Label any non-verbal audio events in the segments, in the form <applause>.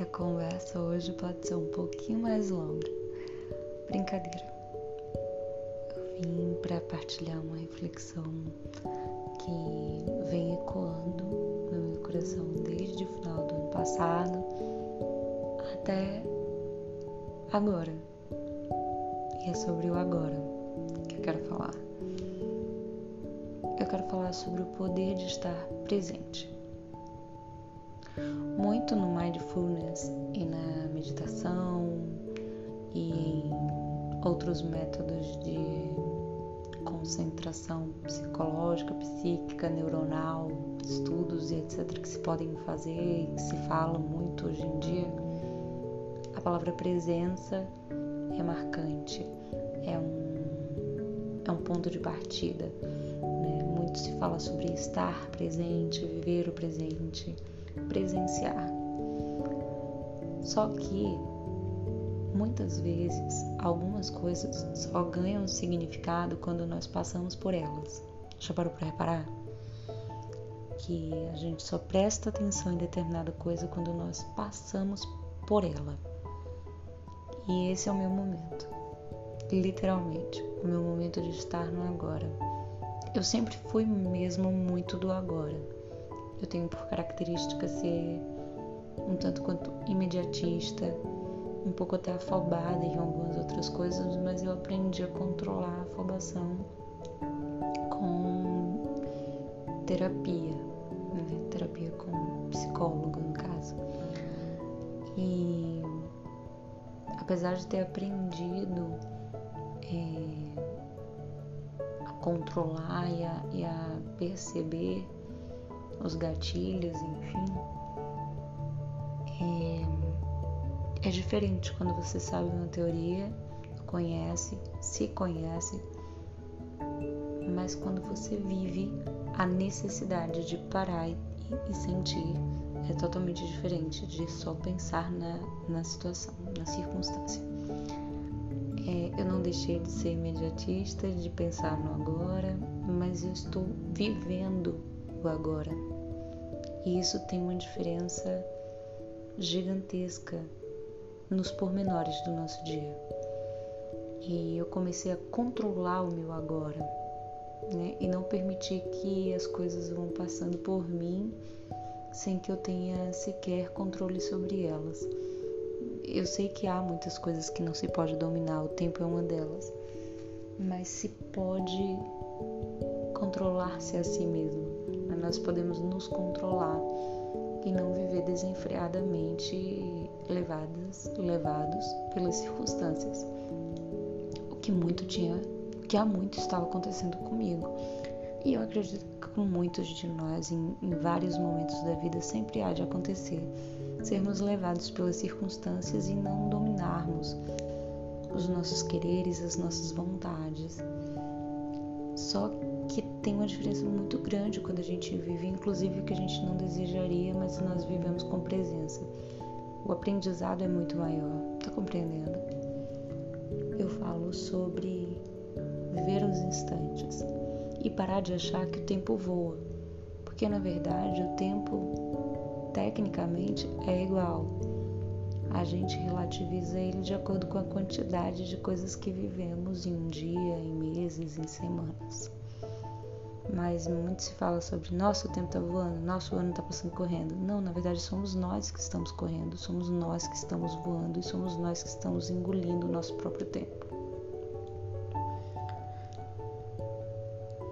que a conversa hoje pode ser um pouquinho mais longa. Brincadeira. Eu vim para partilhar uma reflexão que vem ecoando no meu coração desde o final do ano passado até agora. E é sobre o agora que eu quero falar. Eu quero falar sobre o poder de estar presente muito no mindfulness e na meditação e em outros métodos de concentração psicológica, psíquica, neuronal, estudos e etc. que se podem fazer e que se fala muito hoje em dia, a palavra presença é marcante, é um, é um ponto de partida. Né? Muito se fala sobre estar presente, viver o presente presenciar. Só que muitas vezes algumas coisas só ganham significado quando nós passamos por elas. Já parou para reparar? Que a gente só presta atenção em determinada coisa quando nós passamos por ela. E esse é o meu momento. Literalmente, o meu momento de estar no agora. Eu sempre fui mesmo muito do agora eu tenho por característica ser um tanto quanto imediatista, um pouco até afobada em algumas outras coisas, mas eu aprendi a controlar a afobação com terapia, né? terapia com psicólogo no caso. E apesar de ter aprendido é, a controlar e a, e a perceber os gatilhos, enfim. É, é diferente quando você sabe uma teoria, conhece, se conhece, mas quando você vive a necessidade de parar e, e sentir é totalmente diferente de só pensar na, na situação, na circunstância. É, eu não deixei de ser imediatista, de pensar no agora, mas eu estou vivendo o agora. E isso tem uma diferença gigantesca nos pormenores do nosso dia. E eu comecei a controlar o meu agora, né? E não permitir que as coisas vão passando por mim sem que eu tenha sequer controle sobre elas. Eu sei que há muitas coisas que não se pode dominar, o tempo é uma delas, mas se pode controlar-se a si mesmo nós podemos nos controlar e não viver desenfreadamente levadas, levados pelas circunstâncias. O que muito tinha, que há muito estava acontecendo comigo. E eu acredito que com muitos de nós, em, em vários momentos da vida, sempre há de acontecer sermos levados pelas circunstâncias e não dominarmos os nossos quereres, as nossas vontades. Só que tem uma diferença muito grande quando a gente vive, inclusive que a gente não desejaria, mas nós vivemos com presença. O aprendizado é muito maior, tá compreendendo? Eu falo sobre viver os instantes e parar de achar que o tempo voa, porque na verdade o tempo tecnicamente é igual. A gente relativiza ele de acordo com a quantidade de coisas que vivemos em um dia, em meses, em semanas mas muito se fala sobre nosso tempo está voando, nosso ano está passando correndo. Não, na verdade somos nós que estamos correndo, somos nós que estamos voando e somos nós que estamos engolindo o nosso próprio tempo.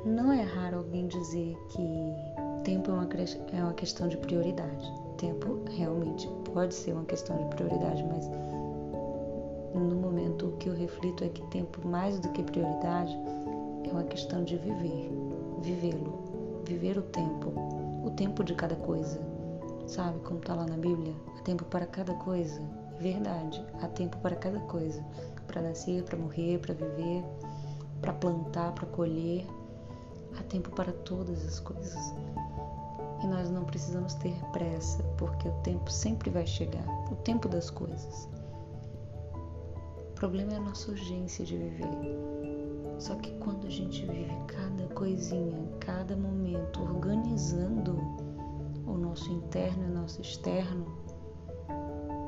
Não é raro alguém dizer que tempo é uma, é uma questão de prioridade. Tempo realmente pode ser uma questão de prioridade, mas no momento o que eu reflito é que tempo, mais do que prioridade, é uma questão de viver vivê-lo, viver o tempo, o tempo de cada coisa. Sabe como está lá na Bíblia? Há tempo para cada coisa. Verdade, há tempo para cada coisa. Para nascer, para morrer, para viver, para plantar, para colher. Tempo para todas as coisas. E nós não precisamos ter pressa, porque o tempo sempre vai chegar o tempo das coisas. O problema é a nossa urgência de viver. Só que quando a gente vive cada coisinha, cada momento, organizando o nosso interno e o nosso externo,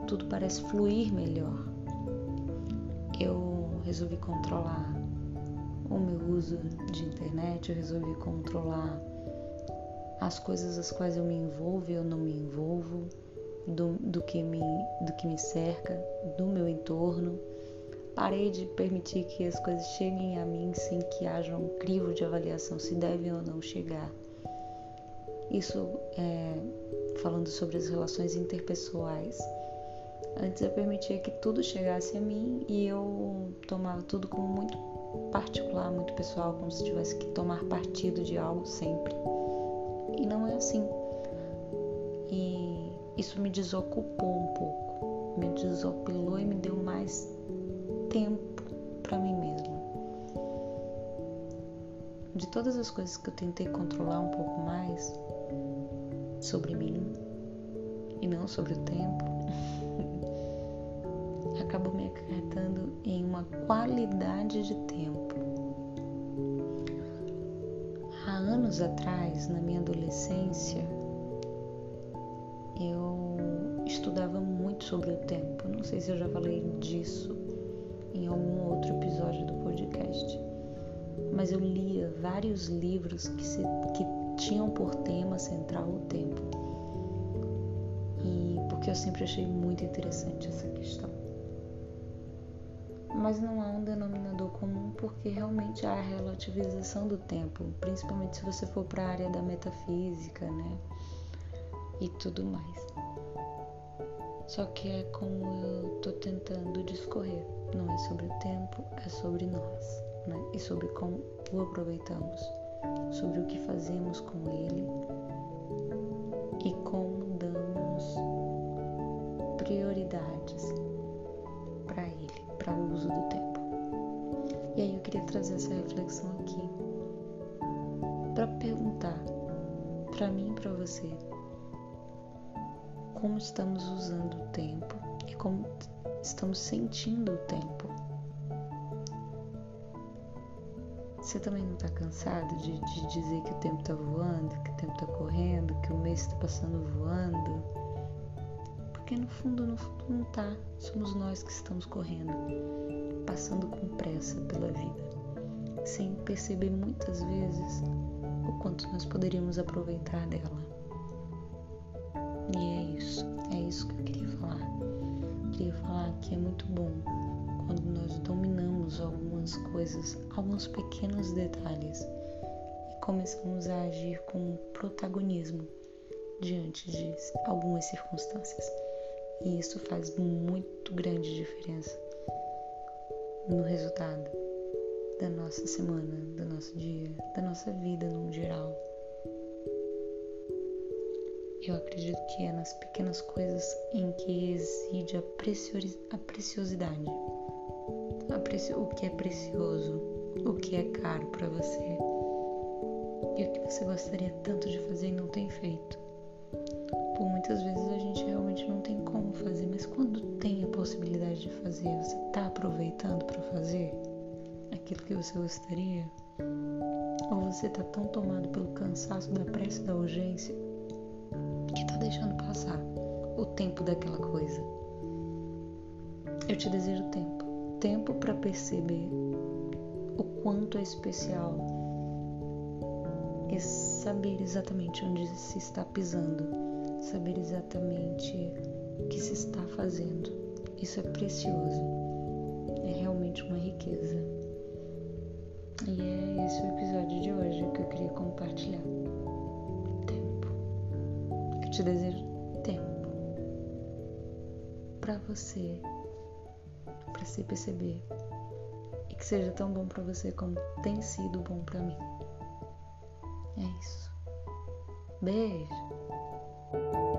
tudo parece fluir melhor. Eu resolvi controlar o meu uso de internet, eu resolvi controlar as coisas às quais eu me envolvo e eu não me envolvo, do, do, que me, do que me cerca, do meu entorno. Parei de permitir que as coisas cheguem a mim sem que haja um crivo de avaliação se devem ou não chegar. Isso é, falando sobre as relações interpessoais. Antes eu permitia que tudo chegasse a mim e eu tomava tudo como muito particular, muito pessoal, como se tivesse que tomar partido de algo sempre. E não é assim. E isso me desocupou um pouco, me desopilou e me deu mais tempo para mim mesma. De todas as coisas que eu tentei controlar um pouco mais sobre mim e não sobre o tempo, <laughs> acabou me acarretando em uma qualidade de tempo. Há anos atrás, na minha adolescência, eu estudava muito sobre o tempo. Não sei se eu já falei disso em algum outro episódio do podcast, mas eu lia vários livros que, se, que tinham por tema central o tempo. E porque eu sempre achei muito interessante essa questão mas não há um denominador comum porque realmente há a relativização do tempo, principalmente se você for para a área da metafísica, né? E tudo mais. Só que é como eu tô tentando discorrer. Não é sobre o tempo, é sobre nós, né? E sobre como o aproveitamos, sobre o que fazemos com ele e como damos prioridades Aí eu queria trazer essa reflexão aqui para perguntar para mim e para você como estamos usando o tempo e como estamos sentindo o tempo. Você também não está cansado de, de, dizer que o tempo está voando, que o tempo está correndo, que o mês está passando voando? Porque no fundo, no fundo não tá. Somos nós que estamos correndo, passando com pressa pela vida, sem perceber muitas vezes o quanto nós poderíamos aproveitar dela. E é isso, é isso que eu queria falar. Eu queria falar que é muito bom quando nós dominamos algumas coisas, alguns pequenos detalhes e começamos a agir com protagonismo diante de algumas circunstâncias. E isso faz muito grande diferença no resultado da nossa semana, do nosso dia, da nossa vida no geral. Eu acredito que é nas pequenas coisas em que reside a, a preciosidade. A preci o que é precioso, o que é caro para você e o que você gostaria tanto de fazer e não tem feito. Por muitas vezes a gente realmente não tem como fazer, mas quando tem a possibilidade de fazer, você está aproveitando para fazer aquilo que você gostaria? Ou você está tão tomado pelo cansaço da pressa da urgência que está deixando passar o tempo daquela coisa? Eu te desejo tempo, tempo para perceber o quanto é especial e saber exatamente onde se está pisando saber exatamente o que se está fazendo. Isso é precioso, é realmente uma riqueza. E é esse o episódio de hoje que eu queria compartilhar. Tempo. Eu te desejo tempo para você, para se perceber e que seja tão bom para você como tem sido bom para mim. É isso. Beijo. Thank you.